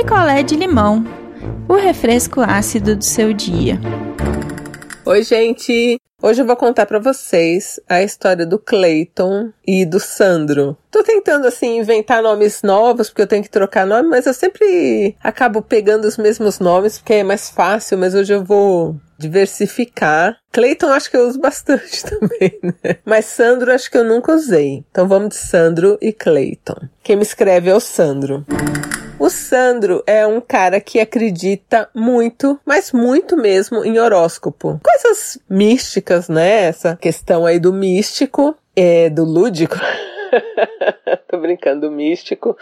picolé de limão, o refresco ácido do seu dia. Oi, gente! Hoje eu vou contar para vocês a história do Clayton e do Sandro. Tô tentando assim inventar nomes novos porque eu tenho que trocar nome, mas eu sempre acabo pegando os mesmos nomes porque é mais fácil, mas hoje eu vou diversificar. Clayton acho que eu uso bastante também, né? Mas Sandro acho que eu nunca usei. Então vamos de Sandro e Clayton. Quem me escreve é o Sandro. O Sandro é um cara que acredita muito, mas muito mesmo, em horóscopo. Coisas místicas, né? Essa questão aí do místico, é, do lúdico. Tô brincando, do místico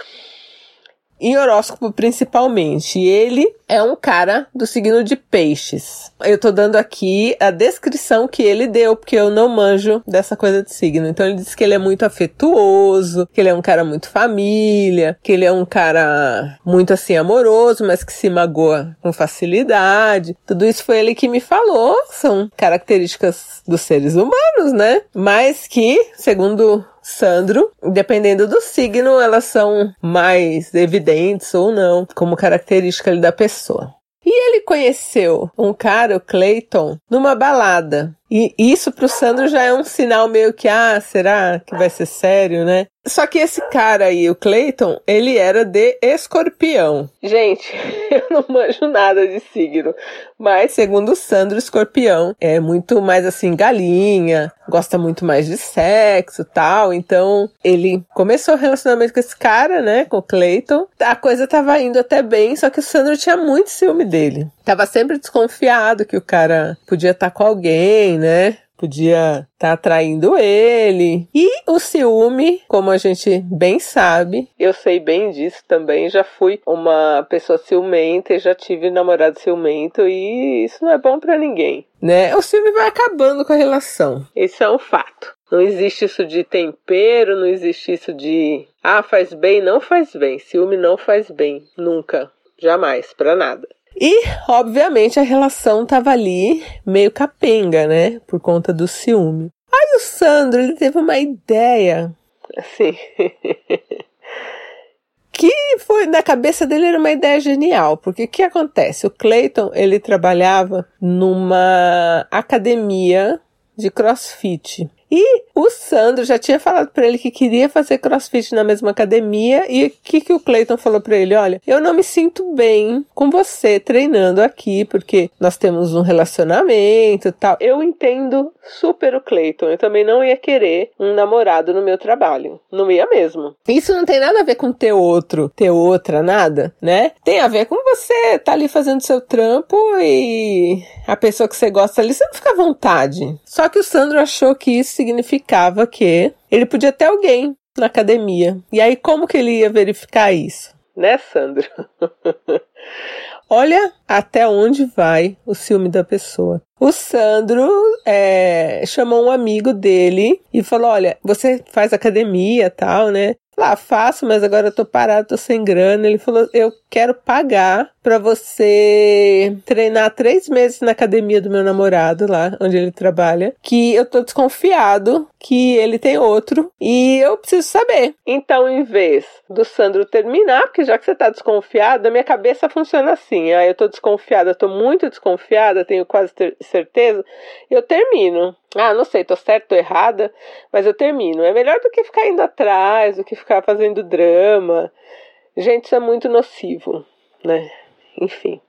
em horóscopo principalmente. Ele é um cara do signo de peixes. Eu tô dando aqui a descrição que ele deu, porque eu não manjo dessa coisa de signo. Então ele disse que ele é muito afetuoso, que ele é um cara muito família, que ele é um cara muito assim amoroso, mas que se magoa com facilidade. Tudo isso foi ele que me falou. São características dos seres humanos, né? Mas que, segundo Sandro, dependendo do signo, elas são mais evidentes ou não, como característica da pessoa. E ele conheceu um cara, o Clayton, numa balada. E isso pro Sandro já é um sinal meio que, ah, será que vai ser sério, né? Só que esse cara aí, o Clayton, ele era de escorpião. Gente, eu não manjo nada de signo, mas segundo o Sandro, escorpião é muito mais assim, galinha, gosta muito mais de sexo tal. Então, ele começou o relacionamento com esse cara, né, com o Clayton. A coisa tava indo até bem, só que o Sandro tinha muito ciúme dele. Tava sempre desconfiado que o cara podia estar tá com alguém, né? Podia estar tá atraindo ele. E o ciúme, como a gente bem sabe, eu sei bem disso também. Já fui uma pessoa ciumenta e já tive namorado ciumento e isso não é bom para ninguém, né? O ciúme vai acabando com a relação. Esse é um fato. Não existe isso de tempero, não existe isso de ah, faz bem, não faz bem. Ciúme não faz bem, nunca, jamais, para nada. E, obviamente, a relação tava ali meio capenga, né? Por conta do ciúme. Aí o Sandro, ele teve uma ideia, assim, que foi na cabeça dele era uma ideia genial, porque o que acontece? O Clayton, ele trabalhava numa academia de CrossFit. E o Sandro já tinha falado para ele que queria fazer crossfit na mesma academia e o que, que o Clayton falou para ele? Olha, eu não me sinto bem com você treinando aqui porque nós temos um relacionamento tal. Eu entendo super o Clayton. Eu também não ia querer um namorado no meu trabalho. Não ia mesmo. Isso não tem nada a ver com ter outro, ter outra, nada, né? Tem a ver com você tá ali fazendo seu trampo e a pessoa que você gosta ali, você não fica à vontade. Só que o Sandro achou que isso significava que ele podia ter alguém na academia. E aí, como que ele ia verificar isso? Né, Sandro? Olha até onde vai o ciúme da pessoa. O Sandro é, chamou um amigo dele e falou: Olha, você faz academia tal, né? Lá, faço, mas agora eu tô parado, tô sem grana. Ele falou: Eu quero pagar para você treinar três meses na academia do meu namorado, lá onde ele trabalha. Que eu tô desconfiado que ele tem outro e eu preciso saber. Então, em vez do Sandro terminar, porque já que você tá desconfiado, a minha cabeça funciona assim. Ah, eu tô desconfiada, tô muito desconfiada, tenho quase certeza. Eu termino. Ah, não sei, tô certo ou errada, mas eu termino. É melhor do que ficar indo atrás, do que ficar fazendo drama. Gente, isso é muito nocivo, né? Enfim.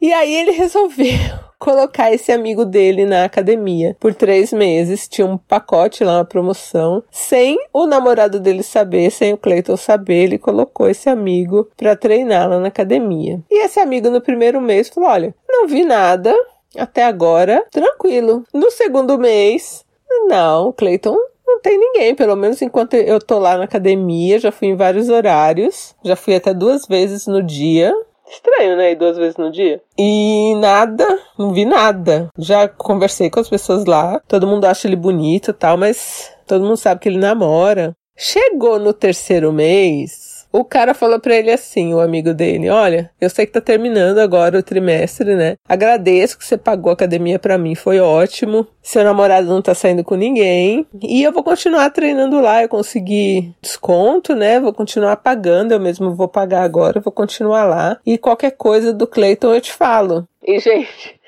E aí ele resolveu colocar esse amigo dele na academia por três meses. Tinha um pacote lá, uma promoção, sem o namorado dele saber, sem o Clayton saber. Ele colocou esse amigo para treinar lá na academia. E esse amigo no primeiro mês falou: Olha, não vi nada, até agora, tranquilo. No segundo mês, não, Clayton não tem ninguém, pelo menos enquanto eu tô lá na academia, já fui em vários horários, já fui até duas vezes no dia. Estranho, né? Ir duas vezes no dia. E nada, não vi nada. Já conversei com as pessoas lá, todo mundo acha ele bonito e tal, mas todo mundo sabe que ele namora. Chegou no terceiro mês, O cara falou para ele assim, o amigo dele: Olha, eu sei que tá terminando agora o trimestre, né? Agradeço que você pagou a academia para mim, foi ótimo. Seu namorado não tá saindo com ninguém. E eu vou continuar treinando lá. Eu consegui desconto, né? Vou continuar pagando. Eu mesmo vou pagar agora, vou continuar lá. E qualquer coisa do Clayton eu te falo. E, gente,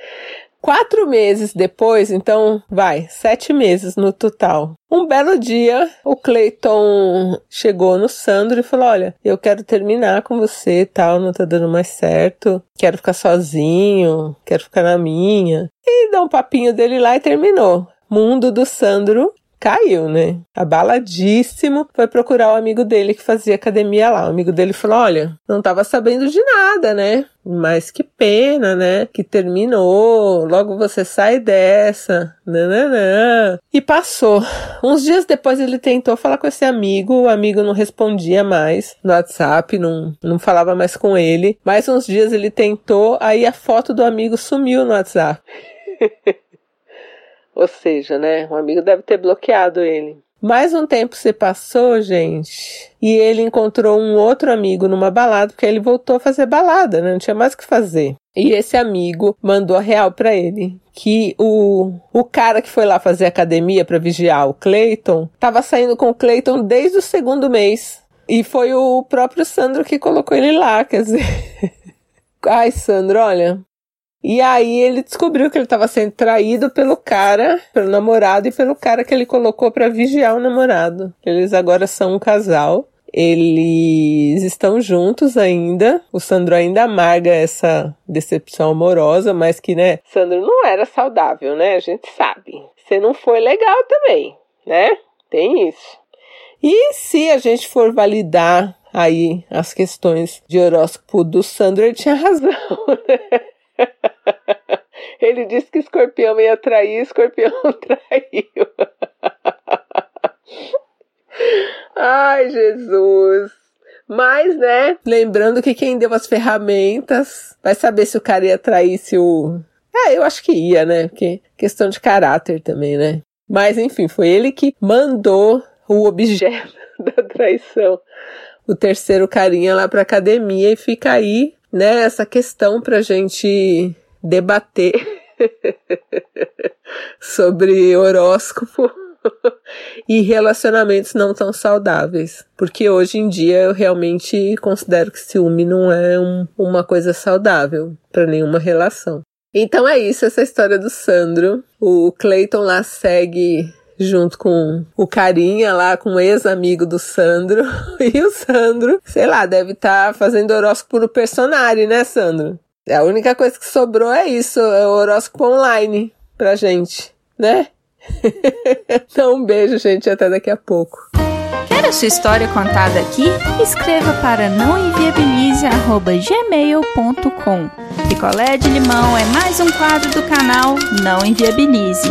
Quatro meses depois, então vai, sete meses no total. Um belo dia, o Clayton chegou no Sandro e falou: Olha, eu quero terminar com você tal, não tá dando mais certo, quero ficar sozinho, quero ficar na minha. E dá um papinho dele lá e terminou. Mundo do Sandro caiu, né? Abaladíssimo, foi procurar o amigo dele que fazia academia lá. O amigo dele falou: Olha, não tava sabendo de nada, né? Mas que pena, né? Que terminou. Logo você sai dessa. Nananã. E passou. Uns dias depois ele tentou falar com esse amigo. O amigo não respondia mais no WhatsApp, não, não falava mais com ele. Mais uns dias ele tentou, aí a foto do amigo sumiu no WhatsApp. Ou seja, né? Um amigo deve ter bloqueado ele. Mais um tempo se passou, gente, e ele encontrou um outro amigo numa balada, porque ele voltou a fazer balada, né? Não tinha mais o que fazer. E esse amigo mandou a real para ele que o, o cara que foi lá fazer academia para vigiar o Clayton estava saindo com o Clayton desde o segundo mês. E foi o próprio Sandro que colocou ele lá, quer dizer. Ai, Sandro, olha, e aí ele descobriu que ele estava sendo traído pelo cara, pelo namorado e pelo cara que ele colocou para vigiar o namorado. Eles agora são um casal. Eles estão juntos ainda. O Sandro ainda amarga essa decepção amorosa, mas que, né, Sandro não era saudável, né? A gente sabe. Você não foi legal também, né? Tem isso. E se a gente for validar aí as questões de horóscopo do Sandro, ele tinha razão, né? Ele disse que escorpião ia trair, escorpião traiu. Ai, Jesus. Mas, né, lembrando que quem deu as ferramentas vai saber se o cara ia trair, se o. Ah, eu acho que ia, né? Porque questão de caráter também, né? Mas, enfim, foi ele que mandou o objeto da traição, o terceiro carinha lá pra academia e fica aí né, essa questão para a gente debater sobre horóscopo e relacionamentos não tão saudáveis. Porque hoje em dia eu realmente considero que ciúme não é um, uma coisa saudável para nenhuma relação. Então é isso, essa história do Sandro. O Clayton lá segue junto com o carinha lá, com o ex-amigo do Sandro. E o Sandro, sei lá, deve estar tá fazendo horóscopo no personagem, né, Sandro? A única coisa que sobrou é isso, é o horóscopo online pra gente, né? então, um beijo, gente, até daqui a pouco. Quer a sua história contada aqui? Escreva para nãoenviabilize.gmail.com Picolé de limão é mais um quadro do canal Não Enviabilize.